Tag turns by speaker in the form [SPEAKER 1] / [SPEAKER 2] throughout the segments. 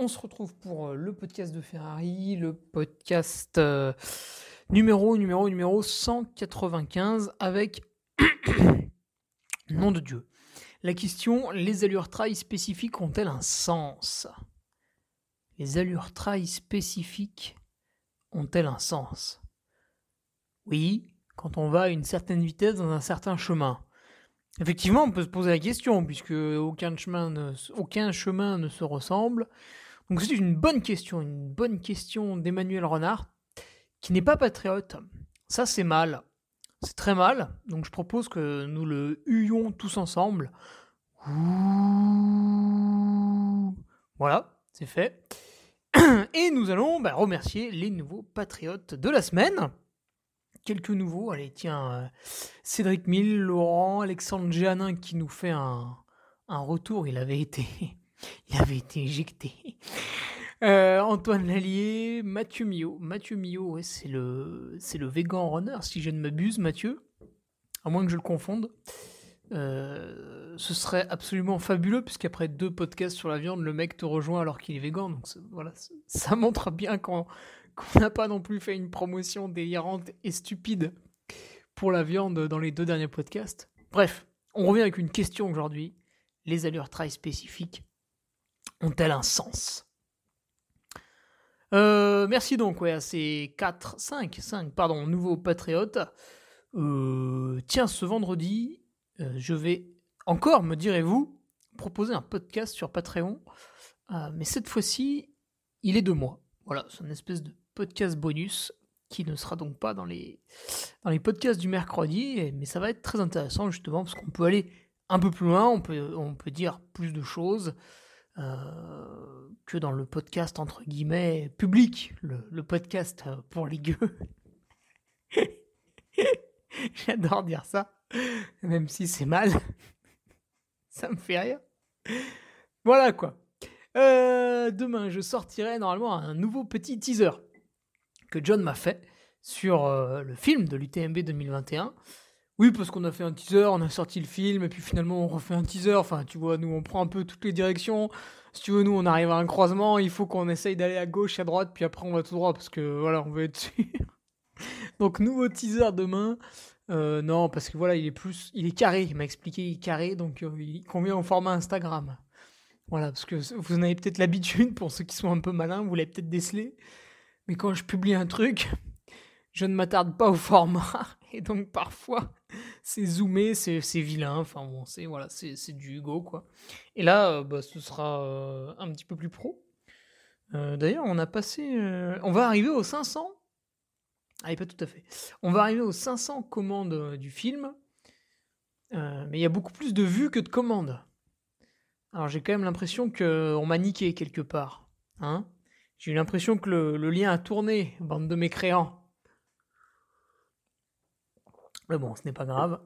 [SPEAKER 1] On se retrouve pour euh, le podcast de Ferrari, le podcast euh, numéro, numéro, numéro 195 avec nom de Dieu. La question, les allures trail spécifiques ont-elles un sens? Les allures trail spécifiques ont-elles un sens? Oui, quand on va à une certaine vitesse dans un certain chemin. Effectivement, on peut se poser la question, puisque aucun chemin ne, aucun chemin ne se ressemble. Donc c'est une bonne question, une bonne question d'Emmanuel Renard, qui n'est pas patriote. Ça c'est mal. C'est très mal. Donc je propose que nous le huyons tous ensemble. Voilà, c'est fait. Et nous allons bah, remercier les nouveaux patriotes de la semaine quelques nouveaux. Allez, tiens, euh, Cédric Mille, Laurent, Alexandre Géanin qui nous fait un, retour. Il avait été, il avait été éjecté. Euh, Antoine Lallier, Mathieu Mio. Mathieu Mio, c'est le, c'est le vegan runner, si je ne m'abuse, Mathieu. À moins que je le confonde. Euh, ce serait absolument fabuleux, puisqu'après deux podcasts sur la viande, le mec te rejoint alors qu'il est vegan. Donc voilà, ça montre bien qu'on n'a pas non plus fait une promotion délirante et stupide pour la viande dans les deux derniers podcasts. Bref, on revient avec une question aujourd'hui. Les allures très spécifiques ont-elles un sens? Euh, Merci donc à ces 4, 5, 5, pardon, nouveaux patriotes. Euh, tiens, ce vendredi, euh, je vais encore, me direz-vous, proposer un podcast sur Patreon. mais cette fois-ci, il est de moi. Voilà, c'est une espèce de podcast bonus qui ne sera donc pas dans les, dans les podcasts du mercredi, mais ça va être très intéressant justement parce qu'on peut aller un peu plus loin, on peut, on peut dire plus de choses euh, que dans le podcast entre guillemets public, le, podcast pour les gueux. J'adore dire ça, même si c'est mal. ça me fait rire. Voilà quoi. Euh, demain, je sortirai normalement un nouveau petit teaser que John m'a fait sur euh, le film de l'UTMB 2021. Oui, parce qu'on a fait un teaser, on a sorti le film, et puis finalement on refait un teaser. Enfin, tu vois, nous on prend un peu toutes les directions. Si tu veux, nous on arrive à un croisement, il faut qu'on essaye d'aller à gauche, à droite, puis après on va tout droit, parce que voilà, on veut être sûr. Donc, nouveau teaser demain. Euh, non, parce que voilà, il est plus. Il est carré, il m'a expliqué, il est carré, donc euh, il convient au format Instagram. Voilà, parce que vous en avez peut-être l'habitude, pour ceux qui sont un peu malins, vous l'avez peut-être décelé. Mais quand je publie un truc, je ne m'attarde pas au format. Et donc parfois, c'est zoomé, c'est vilain. Enfin bon, c'est voilà, du Hugo quoi. Et là, euh, bah, ce sera euh, un petit peu plus pro. Euh, d'ailleurs, on a passé, on va arriver aux 500. Allez, pas tout à fait. On va arriver aux 500 commandes du film. mais il y a beaucoup plus de vues que de commandes. Alors j'ai quand même l'impression qu'on m'a niqué quelque part. Hein j'ai eu l'impression que le, lien a tourné, bande de mécréants. Mais bon, ce n'est pas grave.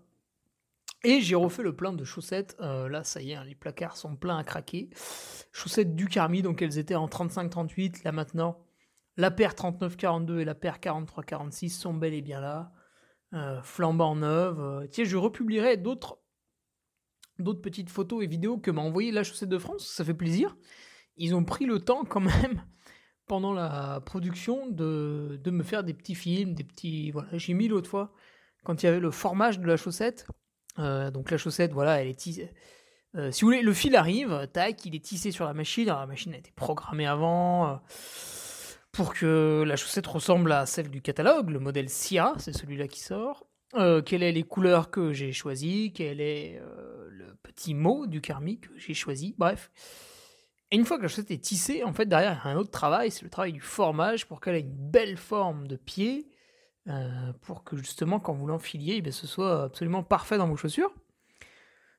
[SPEAKER 1] Et j'ai refait le plein de chaussettes. Euh, là, ça y est, hein, les placards sont pleins à craquer. Chaussettes du Carmi, donc elles étaient en 35-38. Là maintenant, La paire 39-42 et la paire 43-46 sont bel et bien là, euh, flambant neuves. Euh, tiens, je republierai d'autres d'autres petites photos et vidéos que m'a envoyé la Chaussette de France, ça fait plaisir. Ils ont pris le temps quand même pendant la production de, de me faire des petits films, des petits... Voilà, j'ai mis l'autre fois, quand il y avait le formage de la chaussette, euh, donc la chaussette, voilà, elle est tissée. Euh, si vous voulez, le fil arrive, tac, il est tissé sur la machine. Alors, la machine a été programmée avant euh, pour que la chaussette ressemble à celle du catalogue, le modèle SIA, c'est celui-là qui sort. quelles sont les couleurs que j'ai choisies, quel est le petit mot du karmi que j'ai choisi, bref. Et une fois que la chaussette est tissée, en fait, derrière, il y a un autre travail, c'est le travail du formage pour qu'elle ait une belle forme de pied, pour que justement, quand vous l'enfiliez, eh ce soit absolument parfait dans vos chaussures.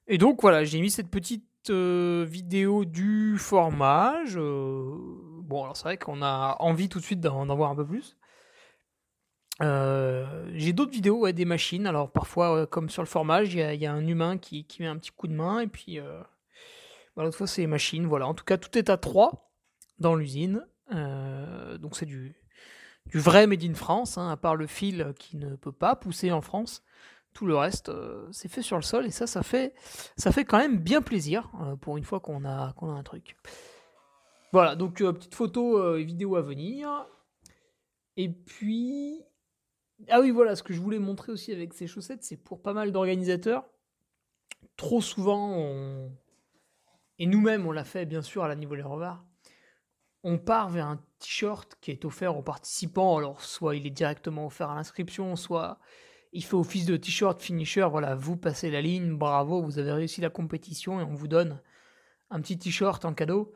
[SPEAKER 1] Et donc voilà, j'ai mis cette petite euh, vidéo du formage. Euh, bon, alors c'est vrai qu'on a envie tout de suite d'en voir un peu plus. Euh, j'ai d'autres vidéos ouais, des machines. Alors parfois, comme sur le formage, il y, a un humain qui, met un petit coup de main. Et puis, bah, l'autre fois, c'est les machines. Voilà, en tout cas, tout est à 3 dans l'usine. donc c'est du, du vrai Made in France, hein, à part le fil qui ne peut pas pousser en France. Tout le reste, euh, c'est fait sur le sol et ça, ça fait, ça fait quand même bien plaisir euh, pour une fois qu'on a, qu'on a un truc. Voilà, donc euh, petite photo et vidéo à venir. Et puis, ah oui, voilà, ce que je voulais montrer aussi avec ces chaussettes, c'est pour pas mal d'organisateurs. Trop souvent, et nous-mêmes, on l'a fait bien sûr à la niveau des revards, on part vers un t-shirt qui est offert aux participants. Alors, soit il est directement offert à l'inscription, soit il fait office de t-shirt finisher, voilà, vous passez la ligne, bravo, vous avez réussi la compétition et on vous donne un petit t-shirt en cadeau.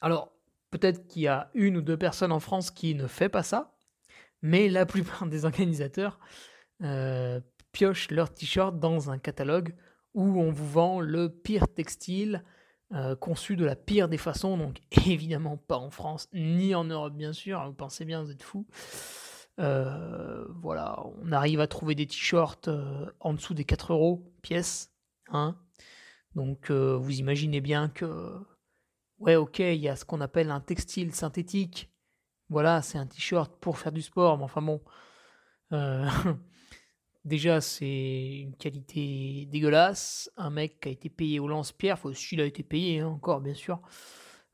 [SPEAKER 1] Alors, peut-être qu'il y a une ou deux personnes en France qui ne fait pas ça, mais la plupart des organisateurs euh, piochent leur t-shirt dans un catalogue où on vous vend le pire textile euh, conçu de la pire des façons, donc évidemment pas en France ni en Europe bien sûr, vous pensez bien, vous êtes fous. Euh, voilà, on arrive à trouver des t-shirts euh, en dessous des 4 euros pièce. Hein Donc euh, vous imaginez bien que, ouais, ok, il y a ce qu'on appelle un textile synthétique. Voilà, c'est un t-shirt pour faire du sport, mais enfin bon. déjà, c'est une qualité dégueulasse. Un mec a été payé au lance-pierre, faut il a été payé hein, encore, bien sûr.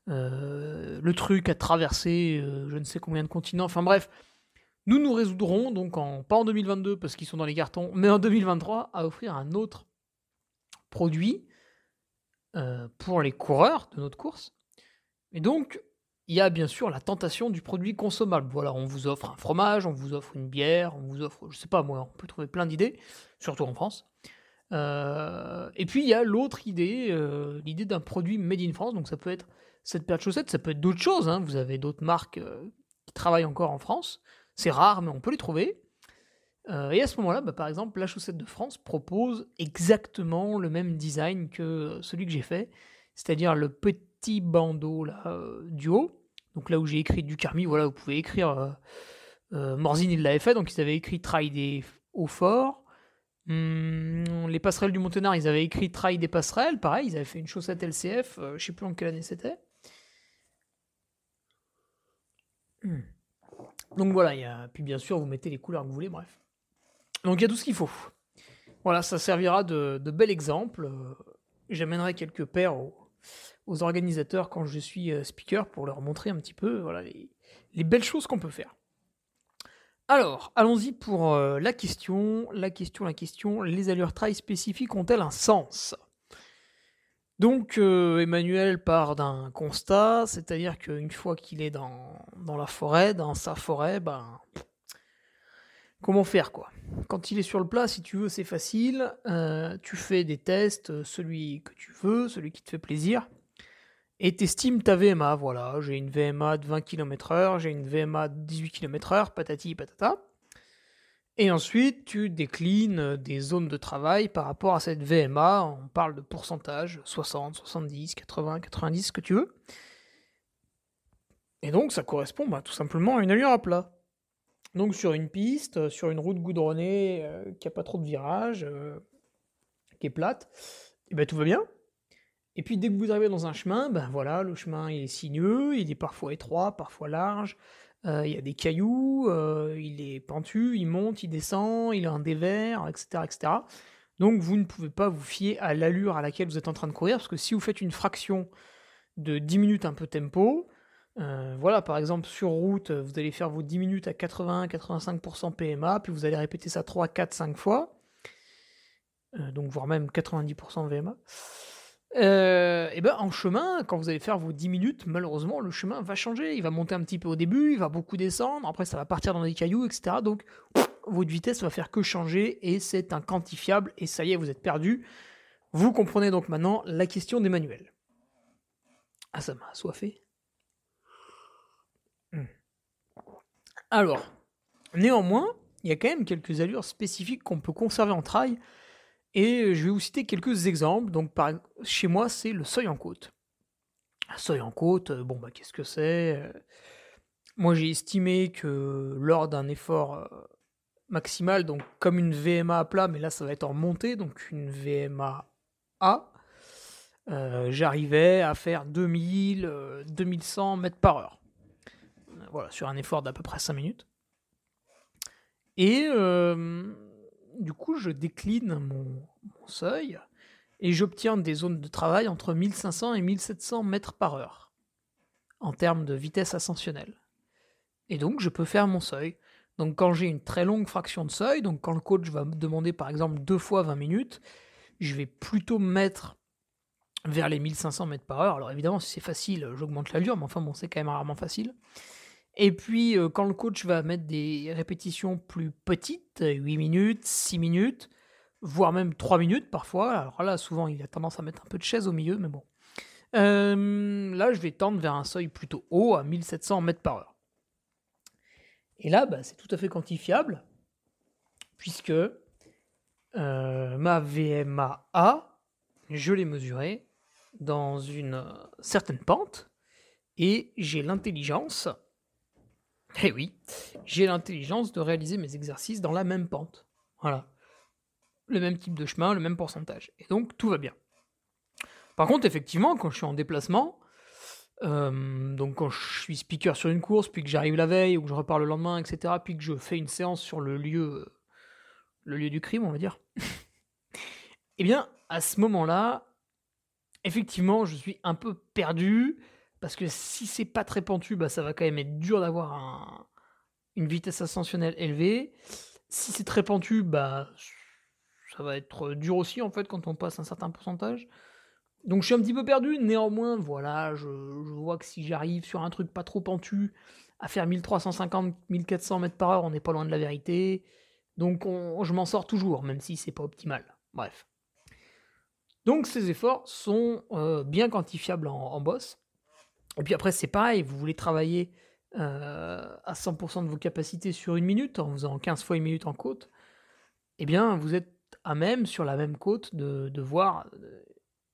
[SPEAKER 1] le truc a traversé je ne sais combien de continents. Enfin bref, nous nous résoudrons donc pas en 2022 parce qu'ils sont dans les cartons, mais en 2023 à offrir un autre produit euh, pour les coureurs de notre course. Et donc il y a bien sûr la tentation du produit consommable. Voilà, on vous offre un fromage, on vous offre une bière, on vous offre, je sais pas moi, on peut trouver plein d'idées, surtout en France. Euh, et puis il y a l'autre idée, euh, l'idée d'un produit made in France. Donc ça peut être cette paire de chaussettes, ça peut être d'autres choses. Hein. Vous avez d'autres marques qui travaillent encore en France. C'est rare, mais on peut les trouver. Euh, et à ce moment-là, bah, par exemple, la chaussette de France propose exactement le même design que celui que j'ai fait, c'est-à-dire le petit bandeau là, euh, du haut. Donc là où j'ai écrit du Carmi, voilà, vous pouvez écrire. Euh, Morzine, il l'avait fait, donc ils avaient écrit Trail des hauts forts. Hum, les passerelles du Monténard, ils avaient écrit Trail des passerelles, pareil, ils avaient fait une chaussette LCF, je sais plus en quelle année c'était. Hum. Donc voilà, puis bien sûr, vous mettez les couleurs que vous voulez, bref. Donc il y a tout ce qu'il faut. Voilà, ça servira de, bel exemple. Euh, j'amènerai quelques paires aux, organisateurs quand je suis euh, speaker pour leur montrer un petit peu voilà, les, belles choses qu'on peut faire. Alors, allons-y pour euh, la question. La question, la question. Les allures trail spécifiques ont-elles un sens? Donc euh, Emmanuel part d'un constat, c'est-à-dire qu'une fois qu'il est dans, la forêt, dans sa forêt, ben comment faire quoi? Quand il est sur le plat, si tu veux, c'est facile. Tu fais des tests, celui que tu veux, celui qui te fait plaisir, et t'estimes ta VMA. Voilà, j'ai une VMA de 20 km/h, j'ai une VMA de 18 km/h, patati patata. Et ensuite, tu déclines des zones de travail par rapport à cette VMA. On parle de pourcentage, 60, 70, 80, 90, ce que tu veux. Et donc, ça correspond bah, tout simplement à une allure à plat. Donc, sur une piste, sur une route goudronnée euh, qui n'a pas trop de virages, euh, qui est plate, et eh ben, tout va bien. Et puis dès que vous arrivez dans un chemin, ben voilà, le chemin est sinueux, il est parfois étroit, parfois large, euh, il y a des cailloux, euh, il est pentu, il monte, il descend, il a un dévers, etc., etc. Donc vous ne pouvez pas vous fier à l'allure à laquelle vous êtes en train de courir, parce que si vous faites une fraction de 10 minutes un peu tempo, euh, voilà, par exemple, sur route, vous allez faire vos 10 minutes à 80-85% PMA, puis vous allez répéter ça 3, 4, 5 fois, donc voire même 90% VMA. Euh, et ben en chemin, quand vous allez faire vos 10 minutes, malheureusement, le chemin va changer. Il va monter un petit peu au début, il va beaucoup descendre, après ça va partir dans des cailloux, etc. Donc votre vitesse va faire que changer et c'est un quantifiable et ça y est, vous êtes perdu. Vous comprenez donc maintenant la question d'Emmanuel. Ah, ça m'a assoiffé. Hmm. Alors, néanmoins, il y a quand même quelques allures spécifiques qu'on peut conserver en trail et je vais vous citer quelques exemples. Donc, par, chez moi, c'est le seuil en côte. Un seuil en côte, euh, bon, bah, qu'est-ce que c'est euh, Moi, j'ai estimé que lors d'un effort euh, maximal, donc comme une VMA à plat, mais là, ça va être en montée, donc une VMA A, j'arrivais à faire 2000, 2100 mètres par heure. Voilà, sur un effort d'à peu près 5 minutes. Et du coup, je décline mon, seuil et j'obtiens des zones de travail entre 1500 et 1700 mètres par heure en termes de vitesse ascensionnelle. Et donc, je peux faire mon seuil. Donc, quand j'ai une très longue fraction de seuil, donc quand le coach va me demander par exemple deux fois 20 minutes, je vais plutôt me mettre vers les 1500 mètres par heure. Alors évidemment, si c'est facile, j'augmente l'allure, mais enfin bon, c'est quand même rarement facile. Et puis, euh, quand le coach va mettre des répétitions plus petites, 8 minutes, 6 minutes, voire même 3 minutes parfois, alors là, souvent, il a tendance à mettre un peu de chaise au milieu, mais bon. Euh, là, je vais tendre vers un seuil plutôt haut, à 1700 mètres par heure. Et là, bah, c'est tout à fait quantifiable, puisque euh, ma VMA A, je l'ai mesurée dans une certaine pente, et j'ai l'intelligence eh oui, j'ai l'intelligence de réaliser mes exercices dans la même pente. Voilà. Le même type de chemin, le même pourcentage. Et donc, tout va bien. Par contre, effectivement, quand je suis en déplacement, euh, donc quand je suis speaker sur une course, puis que j'arrive la veille, ou que je repars le lendemain, etc., puis que je fais une séance sur le lieu, le lieu du crime, on va dire, eh bien, à ce moment-là, effectivement, je suis un peu perdu, parce que si c'est pas très pentu, bah, ça va quand même être dur d'avoir une vitesse ascensionnelle élevée. Si c'est très pentu, bah, ça va être dur aussi en fait quand on passe un certain pourcentage. Donc je suis un petit peu perdu, néanmoins, voilà, je, vois que si j'arrive sur un truc pas trop pentu, à faire 1350-1400 mètres par heure, on n'est pas loin de la vérité. Donc je m'en sors toujours, même si c'est pas optimal. Bref. Donc ces efforts sont euh, bien quantifiables en boss. Et puis après, c'est pareil, vous voulez travailler euh, à 100% de vos capacités sur une minute, en faisant 15 fois une minute en côte, eh bien, vous êtes à même, sur la même côte, de, voir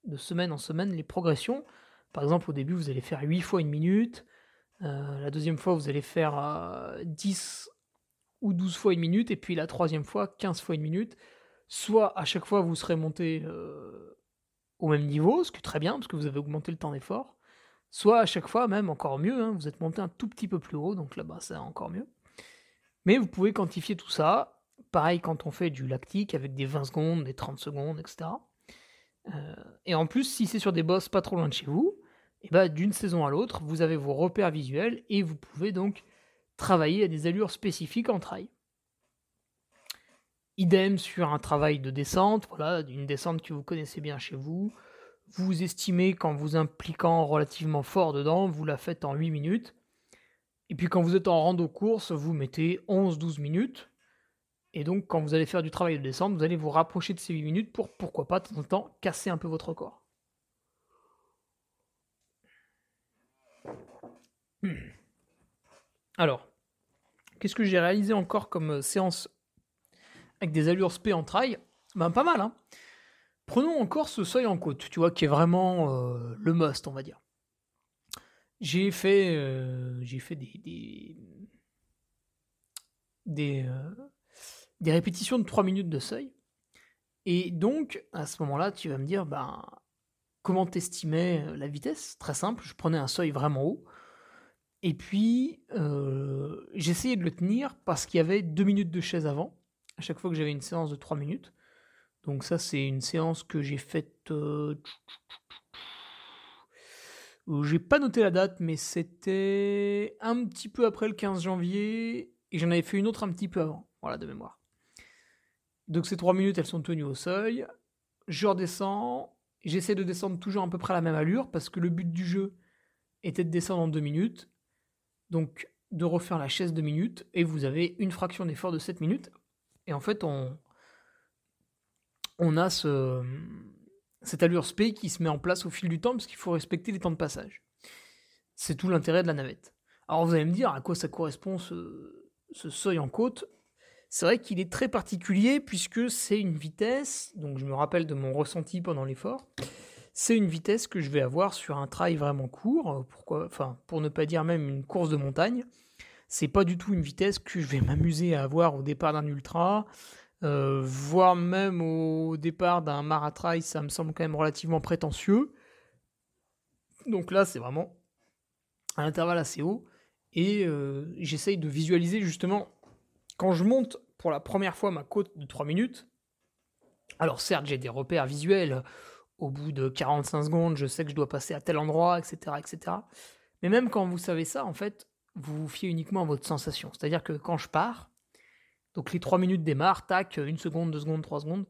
[SPEAKER 1] de semaine en semaine les progressions. Par exemple, au début, vous allez faire 8 fois une minute. Euh, la deuxième fois, vous allez faire 10 euh, ou 12 fois une minute. Et puis la troisième fois, 15 fois une minute. Soit à chaque fois, vous serez monté au même niveau, ce qui est très bien, parce que vous avez augmenté le temps d'effort soit à chaque fois même encore mieux, hein, vous êtes monté un tout petit peu plus haut, donc là-bas c'est encore mieux. Mais vous pouvez quantifier tout ça, pareil quand on fait du lactique avec des 20 secondes, des 30 secondes, etc. Euh, et en plus, si c'est sur des bosses pas trop loin de chez vous, et eh ben, d'une saison à l'autre, vous avez vos repères visuels et vous pouvez donc travailler à des allures spécifiques en trail. Idem sur un travail de descente, voilà, une descente que vous connaissez bien chez vous, vous estimez qu'en vous impliquant relativement fort dedans, vous la faites en 8 minutes. Et puis quand vous êtes en rando course, vous mettez 11-12 minutes. Et donc quand vous allez faire du travail de descente, vous allez vous rapprocher de ces 8 minutes pour pourquoi pas de temps en temps casser un peu votre corps. Hmm. Alors, qu'est-ce que j'ai réalisé encore comme euh, séance avec des allures spé en trail? Ben pas mal, hein Prenons encore ce seuil en côte, tu vois, qui est vraiment euh, le must, on va dire. J'ai fait, euh, fait des des, des, euh, répétitions de 3 minutes de seuil. Et donc, à ce moment-là, tu vas me dire, ben, comment t'estimais la vitesse? Très simple, je prenais un seuil vraiment haut. Et puis, j'essayais de le tenir parce qu'il y avait deux minutes de chaise avant, à chaque fois que j'avais une séance de trois minutes. Donc ça, c'est une séance que j'ai faite... J'ai pas noté la date, mais c'était un petit peu après le 15 janvier, et j'en avais fait une autre un petit peu avant, voilà, de mémoire. Donc ces trois minutes, elles sont tenues au seuil. Je redescends, j'essaie de descendre toujours à peu près à la même allure, parce que le but du jeu était de descendre en deux minutes. Donc de refaire la chaise deux minutes, et vous avez une fraction d'effort de 7 minutes. Et en fait, on, on a ce, cette allure SP qui se met en place au fil du temps parce qu'il faut respecter les temps de passage. C'est tout l'intérêt de la navette. Alors vous allez me dire à quoi ça correspond ce, seuil en côte? C'est vrai qu'il est très particulier puisque c'est une vitesse, donc je me rappelle de mon ressenti pendant l'effort, c'est une vitesse que je vais avoir sur un trail vraiment court, enfin, pour ne pas dire même une course de montagne. C'est pas du tout une vitesse que je vais m'amuser à avoir au départ d'un ultra, euh, voire même au départ d'un maratrail, ça me semble quand même relativement prétentieux. Donc là, c'est vraiment un intervalle assez haut. Et euh, j'essaye de visualiser justement, quand je monte pour la première fois ma côte de 3 minutes, alors certes, j'ai des repères visuels. Au bout de 45 secondes, je sais que je dois passer à tel endroit, etc., etc. Mais même quand vous savez ça, en fait, vous vous fiez uniquement à votre sensation. C'est-à-dire que quand je pars, donc les 3 minutes démarrent, tac, une seconde, deux secondes, trois secondes.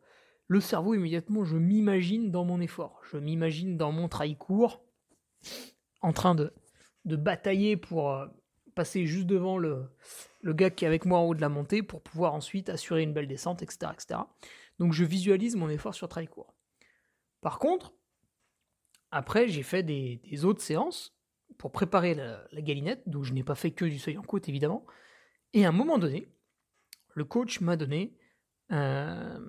[SPEAKER 1] Le cerveau, immédiatement, je m'imagine dans mon effort. Je m'imagine dans mon trail court, en train de, de batailler pour euh, passer juste devant le, le gars qui est avec moi en haut de la montée pour pouvoir ensuite assurer une belle descente, etc. etc. Donc je visualise mon effort sur trail court. Par contre, après, j'ai fait des, autres séances pour préparer la, la galinette, donc je n'ai pas fait que du seuil en côte, évidemment. Et à un moment donné, le coach m'a donné. Euh,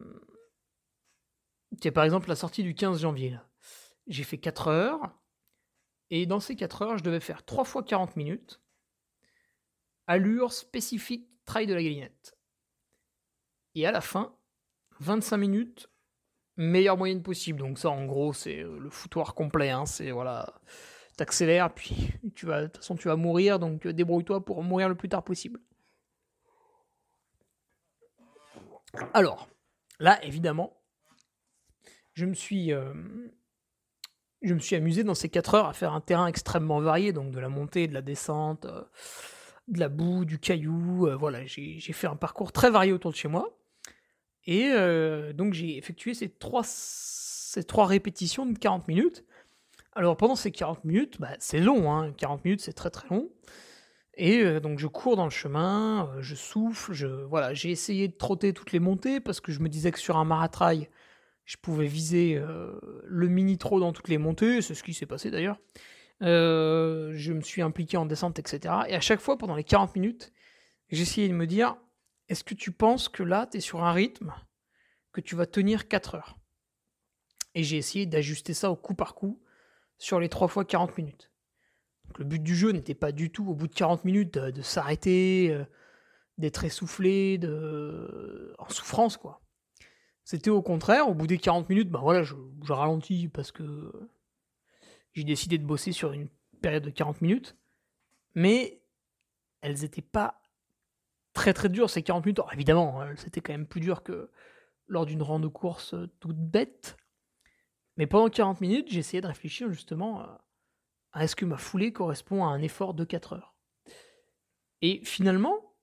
[SPEAKER 1] par exemple la sortie du 15 janvier. J'ai fait 4 heures. Et dans ces 4 heures, je devais faire 3 fois 40 minutes. Allure spécifique trail de la galinette. Et à la fin, 25 minutes, meilleure moyenne possible. Donc ça, en gros, c'est euh, le foutoir complet. Hein. C'est voilà, t'accélères, puis tu vas, de toute façon, tu vas mourir. Donc euh, débrouille-toi pour mourir le plus tard possible. Alors, là, évidemment, je me suis, euh, amusé dans ces 4 heures à faire un terrain extrêmement varié, donc de la montée, de la descente, euh, de la boue, du caillou. Euh, voilà, j'ai fait un parcours très varié autour de chez moi. Et donc j'ai effectué ces trois, ces trois répétitions de 40 minutes. Alors pendant ces 40 minutes, bah, c'est long, hein, 40 minutes c'est très très long. Et euh, donc je cours dans le chemin, euh, je souffle, je voilà, j'ai essayé de trotter toutes les montées parce que je me disais que sur un maratrail, je pouvais viser euh, le mini trot dans toutes les montées, c'est ce qui s'est passé d'ailleurs. je me suis impliqué en descente, etc. Et à chaque fois, pendant les 40 minutes, j'essayais de me dire, est-ce que tu penses que là, tu es sur un rythme que tu vas tenir 4 heures? Et j'ai essayé d'ajuster ça au coup par coup sur les 3 fois 40 minutes le but du jeu n'était pas du tout, au bout de 40 minutes, de, s'arrêter, euh, d'être essoufflé, en souffrance, quoi. C'était au contraire, au bout des 40 minutes, ben voilà, je, ralentis parce que j'ai décidé de bosser sur une période de 40 minutes. Mais elles n'étaient pas très très dures ces 40 minutes. Alors, évidemment, hein, c'était quand même plus dur que lors d'une rande de course euh, toute bête. Mais pendant 40 minutes, essayé de réfléchir justement est-ce que ma foulée correspond à un effort de 4 heures Et finalement,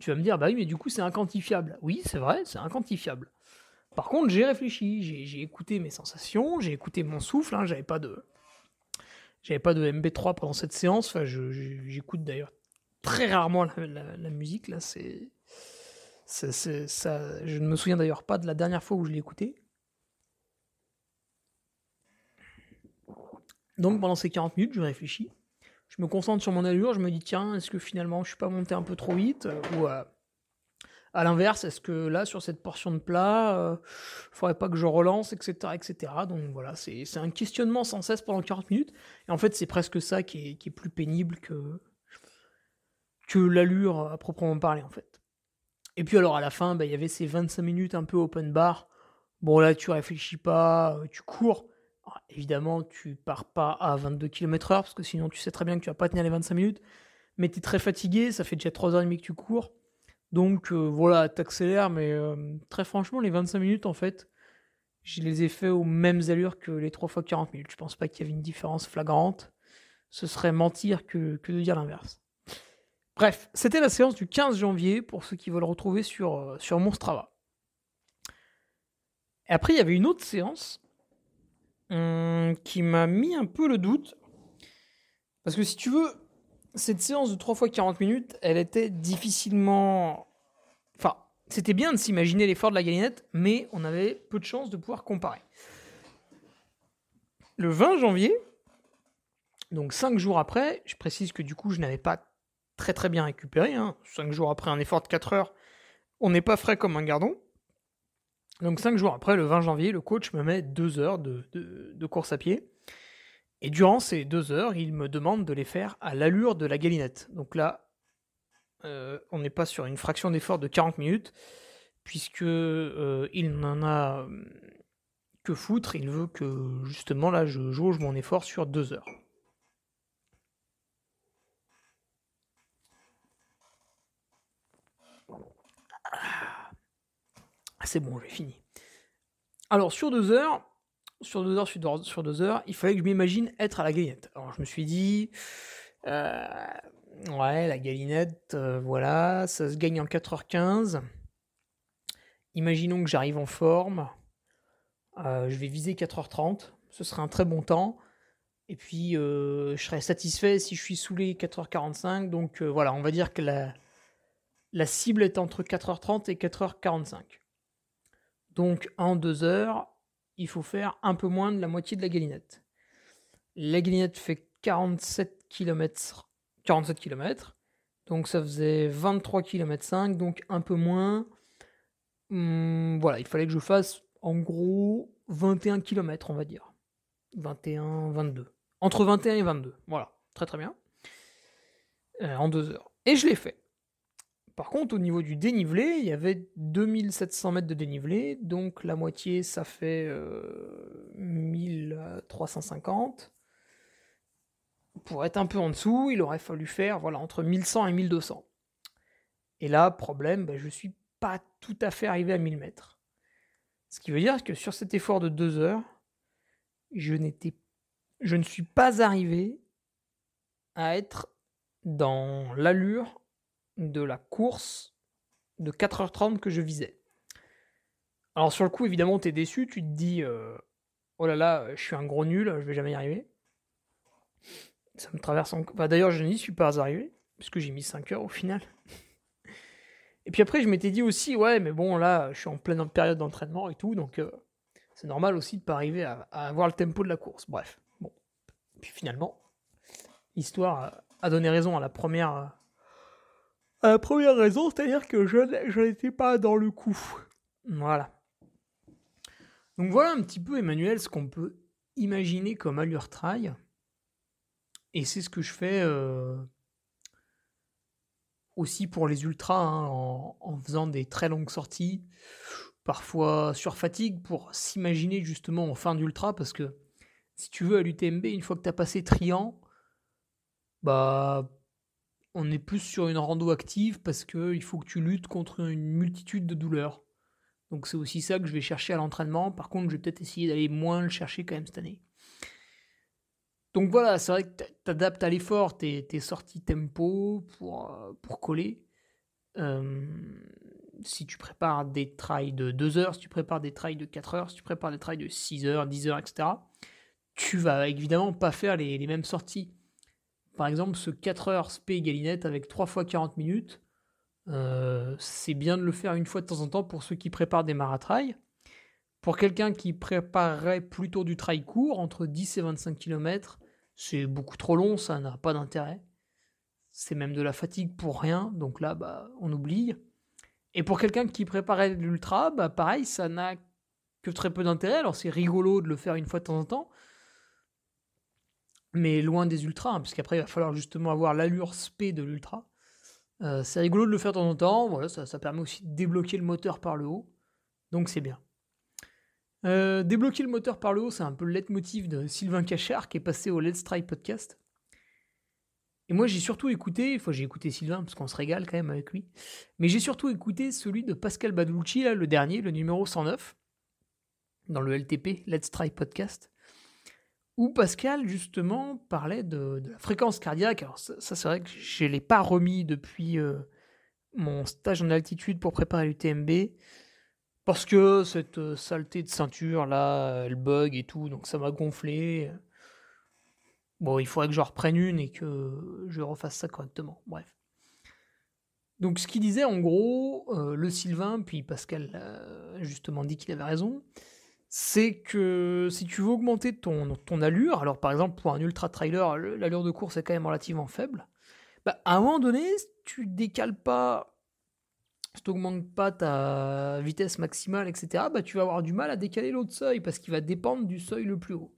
[SPEAKER 1] tu vas me dire, bah oui, mais du coup, c'est inquantifiable. Oui, c'est vrai, c'est inquantifiable. Par contre, j'ai réfléchi, j'ai écouté mes sensations, j'ai écouté mon souffle, hein, j'avais pas de. J'avais pas de MB3 pendant cette séance, j'écoute d'ailleurs très rarement la, musique, là, c'est. Ça, je ne me souviens d'ailleurs pas de la dernière fois où je l'ai écouté. Donc pendant ces 40 minutes, je réfléchis. Je me concentre sur mon allure, je me dis tiens, est-ce que finalement je suis pas monté un peu trop vite? Ou euh, à l'inverse, est-ce que là, sur cette portion de plat, euh, faudrait pas que je relance, etc. etc. Donc voilà, c'est un questionnement sans cesse pendant 40 minutes. Et en fait, c'est presque ça qui est, plus pénible que, l'allure à proprement parler, en fait. Et puis alors à la fin, bah, il y avait ces 25 minutes un peu open bar. Bon là, tu réfléchis pas, tu cours évidemment, tu pars pas à 22 km/h parce que sinon tu sais très bien que tu vas pas tenir les 25 minutes. Mais tu es très fatigué, ça fait déjà 3h30 que tu cours. Donc euh, voilà, t'accélères, mais euh, très franchement, les 25 minutes, en fait, je les ai fait aux mêmes allures que les 3 fois 40 minutes. Je pense pas qu'il y avait une différence flagrante. Ce serait mentir que, de dire l'inverse. Bref, c'était la séance du 15 janvier pour ceux qui veulent retrouver sur, euh, sur mon Strava. Et après, il y avait une autre séance hum, qui m'a mis un peu le doute. Parce que si tu veux, cette séance de 3 fois 40 minutes, elle était difficilement. Enfin, c'était bien de s'imaginer l'effort de la galinette, mais on avait peu de chances de pouvoir comparer. Le 20 janvier, donc 5 jours après, je précise que du coup, je n'avais pas très très bien récupéré. 5 hein. jours après un effort de 4 heures, on n'est pas frais comme un gardon. Donc 5 jours après, le 20 janvier, le coach me met 2 heures de course à pied. Et durant ces deux heures, il me demande de les faire à l'allure de la galinette. Donc là, euh, on n'est pas sur une fraction d'effort de 40 minutes, puisque euh, il n'en a euh, que foutre. Il veut que justement là, je jauge mon effort sur deux heures. C'est bon, j'ai fini. Alors sur deux heures, sur deux heures, sur deux heures, il fallait que je m'imagine être à la galinette. Alors je me suis dit, euh, ouais, la galinette, euh, voilà, ça se gagne en 4h15. Imaginons que j'arrive en forme, euh, je vais viser 4h30, ce serait un très bon temps. Et puis, je serais satisfait si je suis les 4h45. Donc voilà, on va dire que la, la cible est entre 4h30 et 4h45. Donc en deux heures, il faut faire un peu moins de la moitié de la galinette. La galinette fait 47 km, 47 km, donc ça faisait 23 km 5, donc un peu moins. Hum, voilà, il fallait que je fasse en gros 21 km, on va dire. 21, 22. Entre 21 et 22. Voilà, très très bien. Euh, en deux heures. Et je l'ai fait. Par contre, au niveau du dénivelé, il y avait 2700 mètres de dénivelé, donc la moitié, ça fait 1350. Euh, Pour être un peu en dessous, il aurait fallu faire voilà, entre 1100 et 1200. Et là, problème, ben, je ne suis pas tout à fait arrivé à 1000 mètres. Ce qui veut dire que sur cet effort de 2 heures, je ne suis pas arrivé à être dans l'allure de la course de 4h30 que je visais. Alors sur le coup, évidemment, tu es déçu, tu te dis euh, oh là là, je suis un gros nul, je vais jamais y arriver. Ça me traverse en... D'ailleurs, je n'y suis pas arrivé, puisque j'ai mis 5 heures au final. et puis après, je m'étais dit aussi, ouais, mais bon, là, je suis en pleine période d'entraînement et tout, donc euh, c'est normal aussi de pas arriver à, avoir le tempo de la course. Bref, bon. puis finalement, l'histoire a donné raison à la première la première raison, c'est-à-dire que je, n'étais pas dans le coup. Voilà. Donc voilà un petit peu, Emmanuel, ce qu'on peut imaginer comme allure trail. Et c'est ce que je fais euh, aussi pour les ultras, hein, en, faisant des très longues sorties, parfois sur fatigue, pour s'imaginer justement en fin d'ultra, parce que si tu veux à l'UTMB, une fois que tu as passé Trian, bah on est plus sur une rando active parce qu'il faut que tu luttes contre une multitude de douleurs. Donc c'est aussi ça que je vais chercher à l'entraînement. Par contre, je vais peut-être essayer d'aller moins le chercher quand même cette année. Donc voilà, c'est vrai que tu t'adaptes à l'effort, t'es es sorti tempo pour, euh, coller. Euh, si tu prépares des trails de 2 heures, si tu prépares des trails de 4 heures, si tu prépares des trails de 6 heures, 10 heures, etc., tu vas évidemment pas faire les mêmes sorties. Par exemple, ce 4 heures spé galinette avec 3 fois 40 minutes, euh, c'est bien de le faire une fois de temps en temps pour ceux qui préparent des maratrails. Pour quelqu'un qui préparerait plutôt du trail court, entre 10 et 25 km, c'est beaucoup trop long, ça n'a pas d'intérêt. C'est même de la fatigue pour rien, donc là, bah, on oublie. Et pour quelqu'un qui préparait l'ultra, bah, pareil, ça n'a que très peu d'intérêt. Alors c'est rigolo de le faire une fois de temps en temps, mais loin des ultras, hein, puisqu'après il va falloir justement avoir l'allure spé de l'ultra. Euh, c'est rigolo de le faire de temps en temps, voilà, ça, permet aussi de débloquer le moteur par le haut, donc c'est bien. Euh, débloquer le moteur par le haut, c'est un peu le leitmotiv de Sylvain Cachard qui est passé au Let's Try podcast. Et moi, j'ai surtout écouté, enfin, j'ai écouté Sylvain parce qu'on se régale quand même avec lui, mais j'ai surtout écouté celui de Pascal Badouchi, là, le dernier, le numéro 109, dans le LTP, Let's Try Podcast, où Pascal, justement, parlait de, la fréquence cardiaque. Alors, ça, c'est vrai que je ne l'ai pas remis depuis euh, mon stage en altitude pour préparer l'UTMB, parce que cette euh, saleté de ceinture, là, elle bug et tout, donc ça m'a gonflé. Bon, il faudrait que je reprenne une et que je refasse ça correctement. Bref. Donc, ce qu'il disait, en gros, euh, le Sylvain, puis Pascal justement dit qu'il avait raison, c'est que si tu veux augmenter ton, ton allure, alors par exemple, pour un ultra trailer, l'allure de course est quand même relativement faible, bah, à un moment donné, tu décales pas, si tu n'augmentes pas ta vitesse maximale, etc., bah, tu vas avoir du mal à décaler l'autre seuil parce qu'il va dépendre du seuil le plus haut.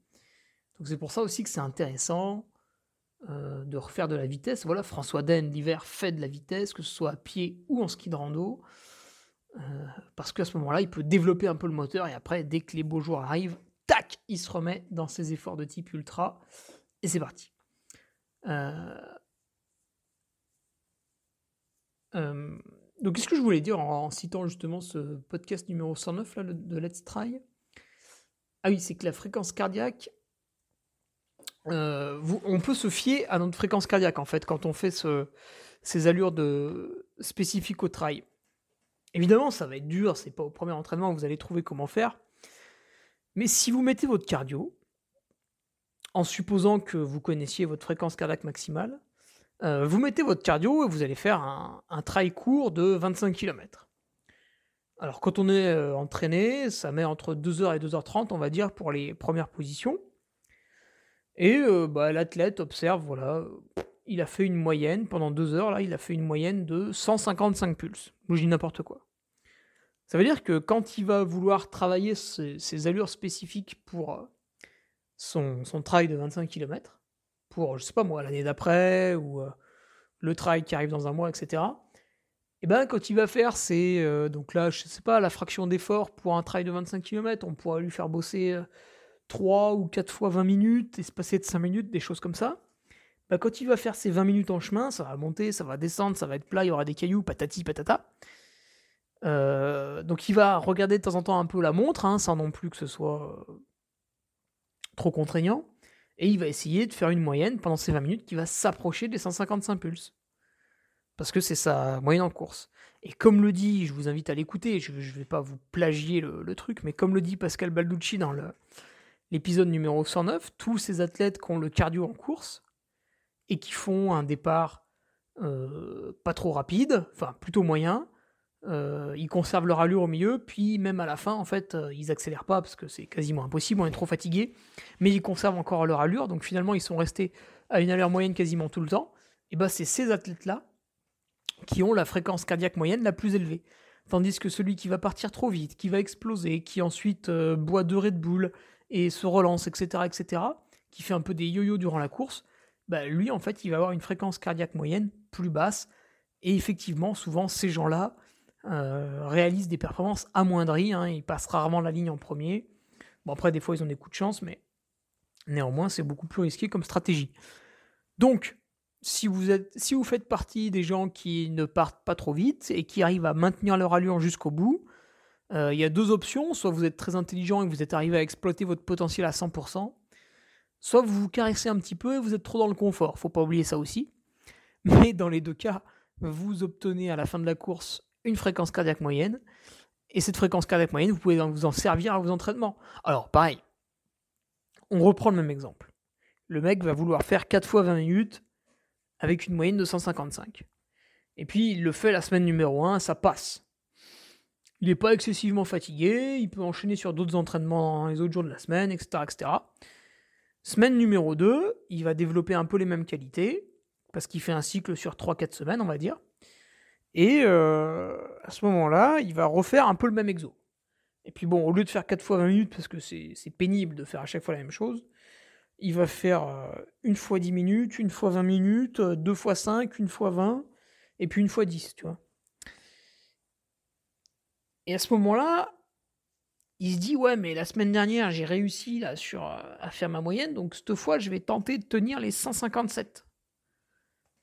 [SPEAKER 1] Donc c'est pour ça aussi que c'est intéressant euh, de refaire de la vitesse. Voilà, François Den l'hiver fait de la vitesse, que ce soit à pied ou en ski de rando, parce qu'à ce moment-là, il peut développer un peu le moteur et après, dès que les beaux jours arrivent, tac, il se remet dans ses efforts de type ultra et c'est parti. Euh, donc, qu'est-ce que je voulais dire en, citant justement ce podcast numéro 109 là, de Let's Try? Ah oui, c'est que la fréquence cardiaque, euh, on peut se fier à notre fréquence cardiaque en fait quand on fait ces allures de, spécifiques au trail. Évidemment, ça va être dur, c'est pas au premier entraînement que vous allez trouver comment faire. Mais si vous mettez votre cardio, en supposant que vous connaissiez votre fréquence cardiaque maximale, euh, vous mettez votre cardio et vous allez faire un, trail court de 25 km. Alors quand on est euh, entraîné, ça met entre 2h et 2h30, on va dire, pour les premières positions. Et euh, bah, l'athlète observe, voilà, il a fait une moyenne, pendant deux heures, là, il a fait une moyenne de 155 pulses. je dis n'importe quoi. Ça veut dire que quand il va vouloir travailler ses, allures spécifiques pour euh, son, son trail de 25 km, pour, je sais pas moi, l'année d'après, ou euh, le trail qui arrive dans un mois, etc., et eh ben quand il va faire c'est donc là, je sais pas, la fraction d'effort pour un trail de 25 km, on pourra lui faire bosser 3 ou 4 fois 20 minutes et se passer de 5 minutes, des choses comme ça, bah, quand il va faire ses 20 minutes en chemin, ça va monter, ça va descendre, ça va être plat, il y aura des cailloux, patati patata. Euh, donc il va regarder de temps en temps un peu la montre, hein, sans non plus que ce soit euh, trop contraignant, et il va essayer de faire une moyenne pendant ces 20 minutes qui va s'approcher des 155 pulses. Parce que c'est sa moyenne en course. Et comme le dit, je vous invite à l'écouter, je ne vais pas vous plagier le, truc, mais comme le dit Pascal Balducci dans l'épisode numéro 109, tous ces athlètes qui ont le cardio en course et qui font un départ euh, pas trop rapide, enfin plutôt moyen, euh, ils conservent leur allure au milieu, puis même à la fin, en fait, euh, ils accélèrent pas parce que c'est quasiment impossible, on est trop fatigué, mais ils conservent encore leur allure, donc finalement ils sont restés à une allure moyenne quasiment tout le temps. Et ben c'est ces athlètes-là qui ont la fréquence cardiaque moyenne la plus élevée. Tandis que celui qui va partir trop vite, qui va exploser, qui ensuite boit deux Red Bull, et se relance, etc., etc., qui fait un peu des yo-yo durant la course, bah, lui, en fait, il va avoir une fréquence cardiaque moyenne plus basse. Et effectivement, souvent, ces gens-là euh, réalisent des performances amoindries. Hein, ils passent rarement la ligne en premier. Bon, après, des fois, ils ont des coups de chance, mais néanmoins, c'est beaucoup plus risqué comme stratégie. Donc, si vous, êtes, si vous faites partie des gens qui ne partent pas trop vite et qui arrivent à maintenir leur allure jusqu'au bout, euh, il y a deux options, soit vous êtes très intelligent et vous êtes arrivé à exploiter votre potentiel à 100%, soit vous vous caressez un petit peu et vous êtes trop dans le confort, faut pas oublier ça aussi. Mais dans les deux cas, vous obtenez à la fin de la course une fréquence cardiaque moyenne, et cette fréquence cardiaque moyenne, vous pouvez vous en servir à vos entraînements. Alors pareil, on reprend le même exemple. Le mec va vouloir faire 4 fois 20 minutes avec une moyenne de 155. Et puis il le fait la semaine numéro 1, ça passe. Il n'est pas excessivement fatigué, il peut enchaîner sur d'autres entraînements les autres jours de la semaine, etc., etc. Semaine numéro 2, il va développer un peu les mêmes qualités, parce qu'il fait un cycle sur 3-4 semaines, on va dire. Et euh, à ce moment-là, il va refaire un peu le même exo. Et puis bon, au lieu de faire 4 fois 20 minutes, parce que c'est pénible de faire à chaque fois la même chose, il va faire euh, une fois 10 minutes, une fois 20 minutes, euh, deux fois 5, une fois 20, et puis une fois 10, tu vois. Et à ce moment-là, il se dit ouais mais la semaine dernière j'ai réussi là sur euh, à faire ma moyenne donc cette fois je vais tenter de tenir les 157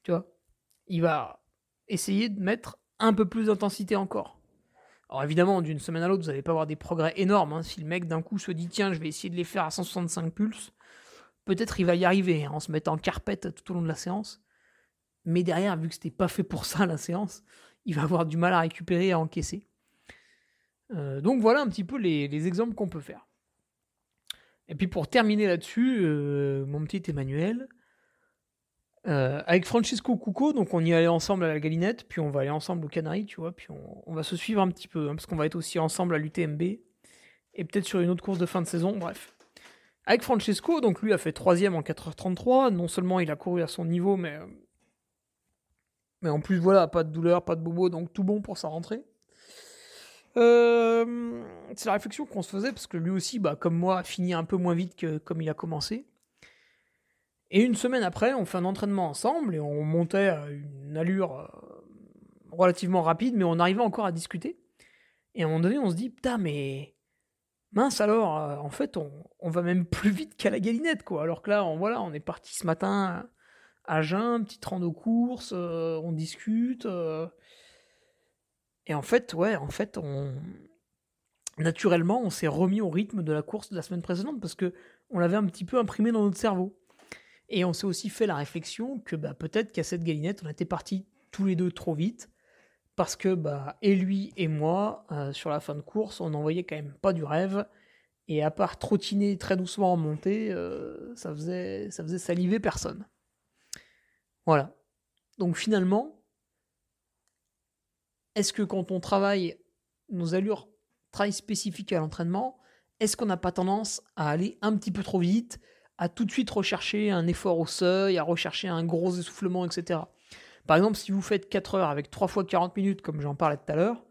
[SPEAKER 1] tu vois? Il va essayer de mettre un peu plus d'intensité encore. Alors évidemment d'une semaine à l'autre vous n'allez pas avoir des progrès énormes hein. si le mec d'un coup se dit tiens je vais essayer de les faire à 165 pulses peut-être il va y arriver hein, en se mettant en carpette tout au long de la séance. Mais derrière vu que c'était pas fait pour ça la séance il va avoir du mal à récupérer et à encaisser euh, donc voilà un petit peu les, exemples qu'on peut faire. Et puis pour terminer là-dessus, euh, mon petit Emmanuel, euh, avec Francesco Cucco, donc on y allait ensemble à la Galinette, puis on va aller ensemble au Canaries, tu vois, puis on, va se suivre un petit peu, hein, parce qu'on va être aussi ensemble à l'UTMB, et peut-être sur une autre course de fin de saison, bref. Avec Francesco, donc lui a fait troisième en 4h33, non seulement il a couru à son niveau, mais, mais en plus voilà, pas de douleur, pas de bobo, donc tout bon pour sa rentrée. Euh, c'est la réflexion qu'on se faisait parce que lui aussi, bah, comme moi, a fini un peu moins vite que comme il a commencé. Et une semaine après, on fait un entraînement ensemble et on montait à une allure euh, relativement rapide, mais on arrivait encore à discuter. Et à un moment donné, on se dit, putain, mais mince alors, euh, en fait, on, va même plus vite qu'à la galinette, quoi. Alors que là, on, voilà, on est parti ce matin à jeun, petite rando course, on discute. Et en fait, ouais, en fait, on naturellement, on s'est remis au rythme de la course de la semaine précédente parce que on l'avait un petit peu imprimé dans notre cerveau. Et on s'est aussi fait la réflexion que bah, peut-être qu'à cette galinette, on était partis tous les deux trop vite parce que bah, et lui et moi, euh, sur la fin de course, on n'en voyait quand même pas du rêve. Et à part trottiner très doucement en montée, euh, ça, faisait, ça faisait saliver personne. Voilà. Donc finalement, est-ce que quand on travaille nos allures très spécifiques à l'entraînement, est-ce qu'on n'a pas tendance à aller un petit peu trop vite, à tout de suite rechercher un effort au seuil, à rechercher un gros essoufflement, etc. Par exemple, si vous faites 4 heures avec 3 fois 40 minutes, comme j'en parlais tout à l'heure,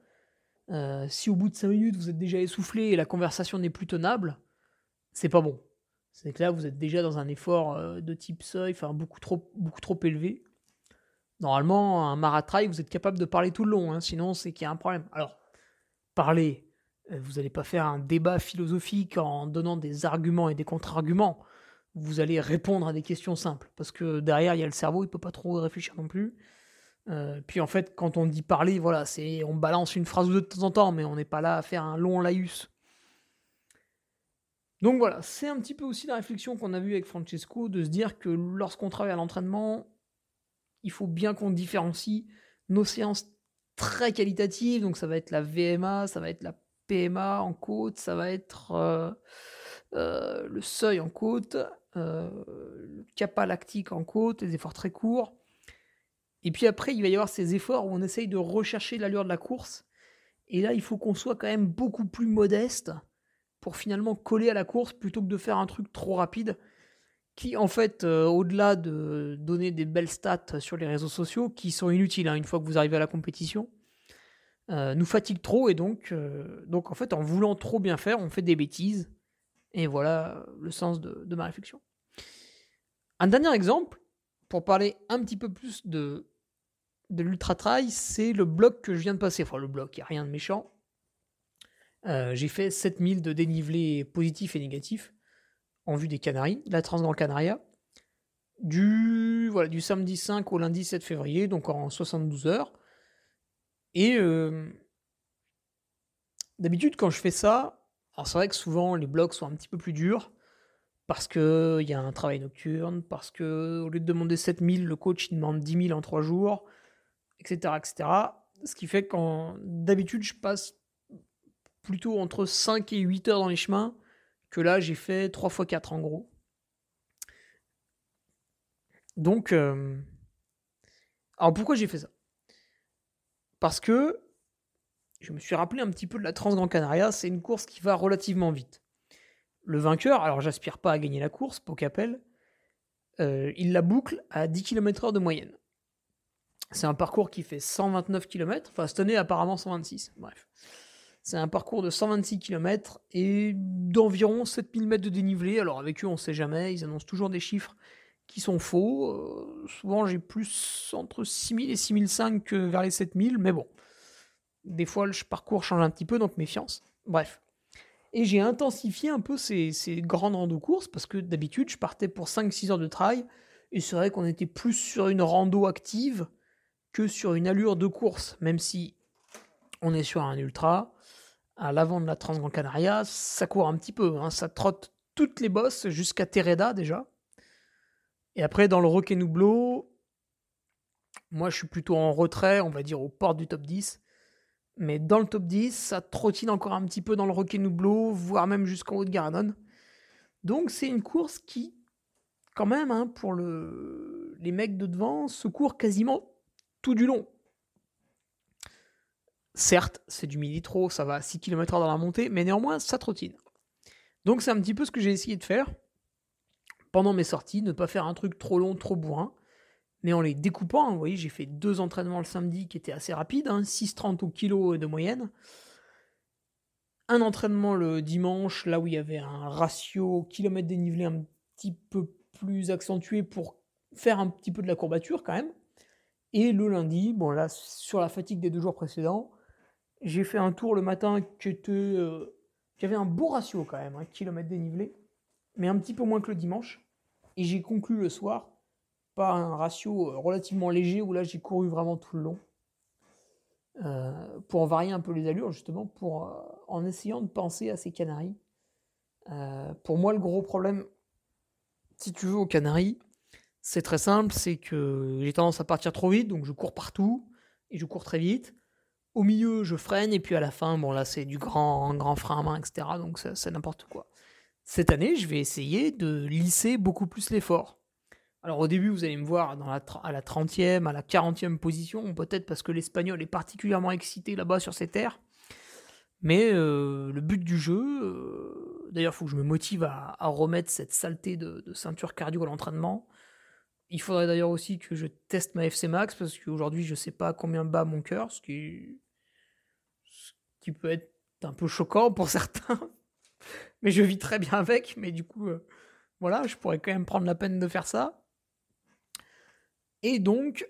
[SPEAKER 1] euh, si au bout de 5 minutes vous êtes déjà essoufflé et la conversation n'est plus tenable, c'est pas bon. C'est que là, vous êtes déjà dans un effort euh, de type seuil, enfin beaucoup trop, beaucoup trop élevé. Normalement, un maratrail, vous êtes capable de parler tout le long, hein, sinon c'est qu'il y a un problème. Alors, parler, euh, vous n'allez pas faire un débat philosophique en donnant des arguments et des contre-arguments. Vous allez répondre à des questions simples, parce que derrière, il y a le cerveau, il ne peut pas trop réfléchir non plus. Euh, puis en fait, quand on dit parler, voilà, c'est on balance une phrase ou deux de temps en temps, mais on n'est pas là à faire un long laïus. Donc voilà, c'est un petit peu aussi la réflexion qu'on a vue avec Francesco, de se dire que lorsqu'on travaille à l'entraînement, il faut bien qu'on différencie nos séances très qualitatives, donc ça va être la VMA, ça va être la PMA en côte, ça va être euh, euh, le seuil en côte, euh, le kappa lactique en côte, des efforts très courts. Et puis après, il va y avoir ces efforts où on essaye de rechercher l'allure de la course. Et là, il faut qu'on soit quand même beaucoup plus modeste pour finalement coller à la course plutôt que de faire un truc trop rapide qui en fait, euh, au-delà de donner des belles stats sur les réseaux sociaux, qui sont inutiles hein, une fois que vous arrivez à la compétition, euh, nous fatigue trop et donc, euh, donc en fait, en voulant trop bien faire, on fait des bêtises. Et voilà le sens de, ma réflexion. Un dernier exemple, pour parler un petit peu plus de, de l'ultra trail, c'est le bloc que je viens de passer. Enfin, le bloc, il n'y a rien de méchant. j'ai fait 7000 de dénivelé positif et négatif en vue des Canaries, la Transgran Canaria, du, voilà, du samedi 5 au lundi 7 février, donc en 72 heures. Et euh, d'habitude, quand je fais ça, alors c'est vrai que souvent les blocs sont un petit peu plus durs, parce qu'il y a un travail nocturne, parce que au lieu de demander 7000, le coach il demande 10 000 en 3 jours, etc. etc. Ce qui fait qu'en d'habitude, je passe plutôt entre 5 et 8 heures dans les chemins là j'ai fait 3 x 4 en gros. Donc, euh, alors pourquoi j'ai fait ça? Parce que je me suis rappelé un petit peu de la Transgran Canaria, c'est une course qui va relativement vite. Le vainqueur, alors j'aspire pas à gagner la course, Pocapel, euh, il la boucle à 10 km/h de moyenne. C'est un parcours qui fait 129 km, enfin cette année apparemment 126, bref. C'est un parcours de 126 km et d'environ 7000 mètres de dénivelé. Alors avec eux, on ne sait jamais, ils annoncent toujours des chiffres qui sont faux. Euh, souvent, j'ai plus entre 6000 et 6005 que vers les 7000, mais bon. Des fois, le parcours change un petit peu, donc méfiance. Bref. Et j'ai intensifié un peu ces, grandes rando courses parce que d'habitude, je partais pour 5-6 heures de trail. Et c'est vrai qu'on était plus sur une rando active que sur une allure de course, même si on est sur un ultra. À l'avant de la Transgran Canaria, ça court un petit peu, hein. ça trotte toutes les bosses jusqu'à Tereda déjà. Et après, dans le Roque Nublo, moi je suis plutôt en retrait, on va dire au port du top 10. Mais dans le top 10, ça trottine encore un petit peu dans le Roque Nublo, voire même jusqu'en haut de Garanon. Donc c'est une course qui, quand même, hein, pour le... les mecs de devant, se court quasiment tout du long. Certes, c'est du millitro, ça va à 6 km dans la montée, mais néanmoins, ça trottine. Donc c'est un petit peu ce que j'ai essayé de faire pendant mes sorties, ne pas faire un truc trop long, trop bourrin, mais en les découpant. vous voyez, j'ai fait deux entraînements le samedi qui étaient assez rapides, hein, 6,30 au kilo de moyenne. Un entraînement le dimanche, là où il y avait un ratio kilomètre dénivelé un petit peu plus accentué pour faire un petit peu de la courbature quand même. Et le lundi, bon là, sur la fatigue des deux jours précédents, j'ai fait un tour le matin qui était euh, j'avais un beau ratio quand même, un kilomètre dénivelé, mais un petit peu moins que le dimanche. Et j'ai conclu le soir par un ratio euh, relativement léger où là j'ai couru vraiment tout le long. Euh, pour en varier un peu les allures, justement, pour, euh, en essayant de penser à ces Canaries. pour moi, le gros problème, si tu veux, aux Canaries, c'est très simple, c'est que j'ai tendance à partir trop vite, donc je cours partout, et je cours très vite. Au milieu, je freine, et puis à la fin, bon là, c'est du grand, grand frein à main, etc. Donc c'est n'importe quoi. Cette année, je vais essayer de lisser beaucoup plus l'effort. Alors au début, vous allez me voir à la 30e, à la 40e position, peut-être parce que l'Espagnol est particulièrement excité là-bas sur ces terres. Mais euh, le but du jeu, euh, d'ailleurs, il faut que je me motive à, remettre cette saleté de, de ceinture cardio à l'entraînement. Il faudrait d'ailleurs aussi que je teste ma FC Max parce qu'aujourd'hui, je ne sais pas combien bat mon cœur, ce qui qui peut être un peu choquant pour certains. mais je vis très bien avec, mais du coup, euh, voilà, je pourrais quand même prendre la peine de faire ça. Et donc,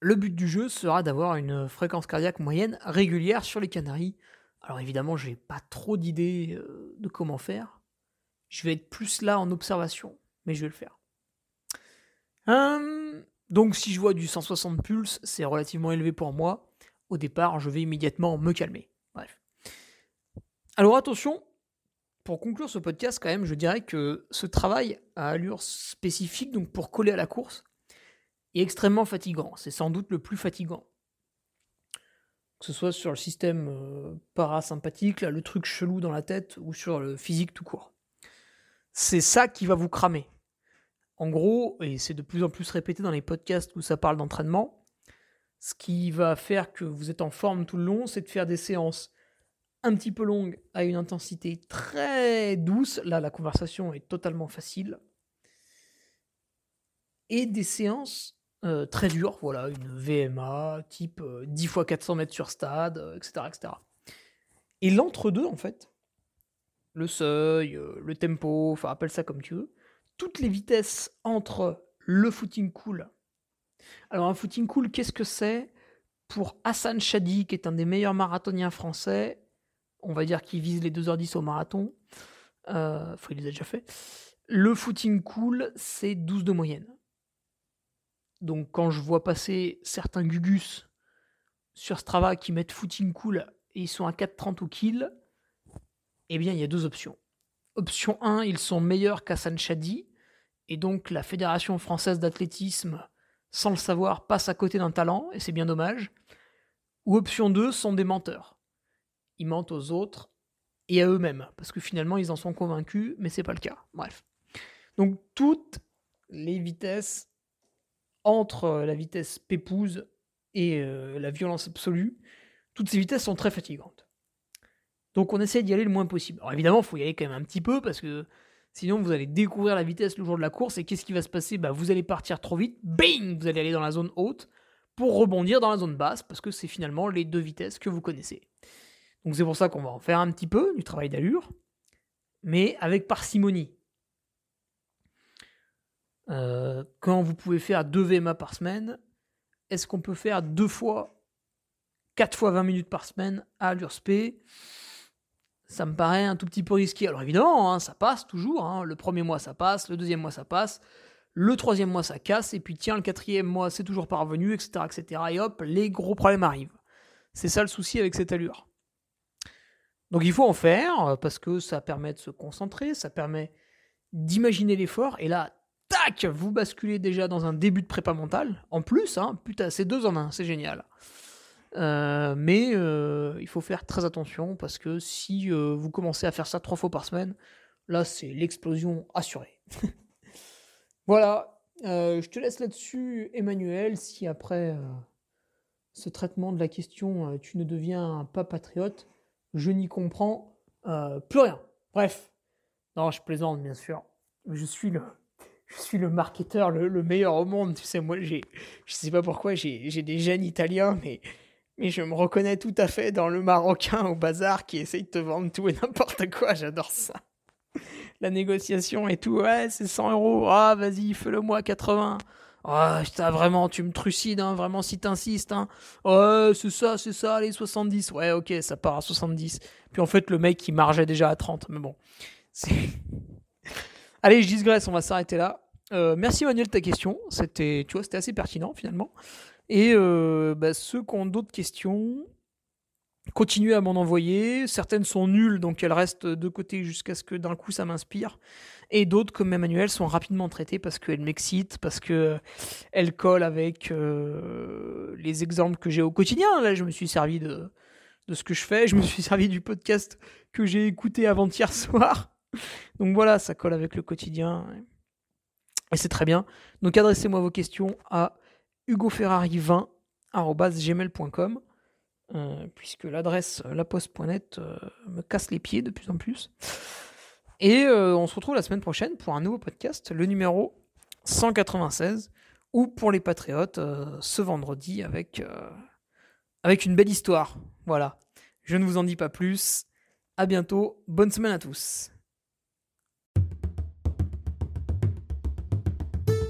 [SPEAKER 1] le but du jeu sera d'avoir une fréquence cardiaque moyenne régulière sur les Canaries. Alors évidemment, je n'ai pas trop d'idées euh, de comment faire. Je vais être plus là en observation, mais je vais le faire. Hum, donc si je vois du 160 pulses, c'est relativement élevé pour moi au départ, je vais immédiatement me calmer. Bref. Alors attention, pour conclure ce podcast, quand même, je dirais que ce travail à allure spécifique, donc pour coller à la course, est extrêmement fatigant. C'est sans doute le plus fatigant. Que ce soit sur le système euh, parasympathique, le truc chelou dans la tête, ou sur le physique tout court. C'est ça qui va vous cramer. En gros, et c'est de plus en plus répété dans les podcasts où ça parle d'entraînement, ce qui va faire que vous êtes en forme tout le long, c'est de faire des séances un petit peu longues à une intensité très douce. Là, la conversation est totalement facile. Et des séances euh, très dures, voilà, une VMA type 10 x 400 mètres sur stade, etc., euh, etc. Et l'entre-deux, en fait, le seuil, euh, le tempo, enfin appelle ça comme tu veux, toutes les vitesses entre le footing cool alors un footing cool, qu'est-ce que c'est? Pour Hassan Chadi, qui est un des meilleurs marathoniens français, on va dire qu'il vise les 2h10 au marathon, euh, il les a déjà fait, le footing cool, c'est 12 de moyenne. Donc quand je vois passer certains Gugus sur Strava qui mettent footing cool et ils sont à 4,30 au kill, eh bien il y a deux options. Option 1, ils sont meilleurs qu'Hassan Chadi, et donc la Fédération française d'athlétisme sans le savoir, passent à côté d'un talent, et c'est bien dommage. Ou option 2, sont des menteurs. Ils mentent aux autres et à eux-mêmes, parce que finalement ils en sont convaincus, mais c'est pas le cas. Bref. Donc toutes les vitesses entre la vitesse pépouse et euh, la violence absolue, toutes ces vitesses sont très fatigantes. Donc on essaie d'y aller le moins possible. Alors évidemment, il faut y aller quand même un petit peu, parce que Sinon, vous allez découvrir la vitesse le jour de la course. Et qu'est-ce qui va se passer? Bah, Vous allez partir trop vite, bing! Vous allez aller dans la zone haute pour rebondir dans la zone basse parce que c'est finalement les deux vitesses que vous connaissez. Donc c'est pour ça qu'on va en faire un petit peu du travail d'allure, mais avec parcimonie. Euh, quand vous pouvez faire 2 VMA par semaine, est-ce qu'on peut faire deux fois, 4 fois 20 minutes par semaine à allure spé ça me paraît un tout petit peu risqué. Alors évidemment, hein, ça passe toujours. Hein. Le premier mois, ça passe. Le deuxième mois, ça passe. Le troisième mois, ça casse. Et puis tiens, le quatrième mois, c'est toujours pas revenu, etc., etc. Et hop, les gros problèmes arrivent. C'est ça le souci avec cette allure. Donc il faut en faire parce que ça permet de se concentrer, ça permet d'imaginer l'effort. Et là, tac, vous basculez déjà dans un début de prépa mentale. En plus, hein, putain, c'est deux en un, c'est génial. Euh, mais euh, il faut faire très attention parce que si euh, vous commencez à faire ça trois fois par semaine, là c'est l'explosion assurée. voilà, je te laisse là-dessus, Emmanuel. Si après ce traitement de la question tu ne deviens pas patriote, je n'y comprends plus rien. Bref, non, je plaisante bien sûr. Je suis le, je suis le marketeur le, meilleur au monde. Tu sais, moi, j'ai, je sais pas pourquoi, j'ai des gènes italiens, mais mais je me reconnais tout à fait dans le Marocain au bazar qui essaye de te vendre tout et n'importe quoi. J'adore ça. La négociation et tout. Ouais, c'est 100 euros. Ah, vas-y, fais-le moi 80. Ah, oh, vraiment, tu me trucides, hein, vraiment, si t'insistes, hein. Ouais, c'est ça, c'est ça, les 70. Ouais, ok, ça part à 70. Puis en fait, le mec, il margeait déjà à 30. Mais bon, Allez, je digresse, on va s'arrêter là. Euh, merci Manuel de ta question. C'était, tu vois, c'était assez pertinent finalement. Et euh, bah, ceux qui ont d'autres questions, continuez à m'en envoyer. Certaines sont nulles, donc elles restent de côté jusqu'à ce que d'un coup ça m'inspire. Et d'autres, comme Emmanuel, sont rapidement traitées parce qu'elles m'excitent, parce qu'elles collent avec euh, les exemples que j'ai au quotidien. Là, je me suis servi de, de ce que je fais. Je me suis servi du podcast que j'ai écouté avant-hier soir. Donc voilà, ça colle avec le quotidien. Et c'est très bien. Donc adressez-moi vos questions à hugoferrari20.gmail.com euh, puisque l'adresse laposte.net euh, me casse les pieds de plus en plus. Et euh, on se retrouve la semaine prochaine pour un nouveau podcast, le numéro 196, ou pour les patriotes, ce vendredi avec, avec une belle histoire. Voilà. Je ne vous en dis pas plus. À bientôt. Bonne semaine à tous.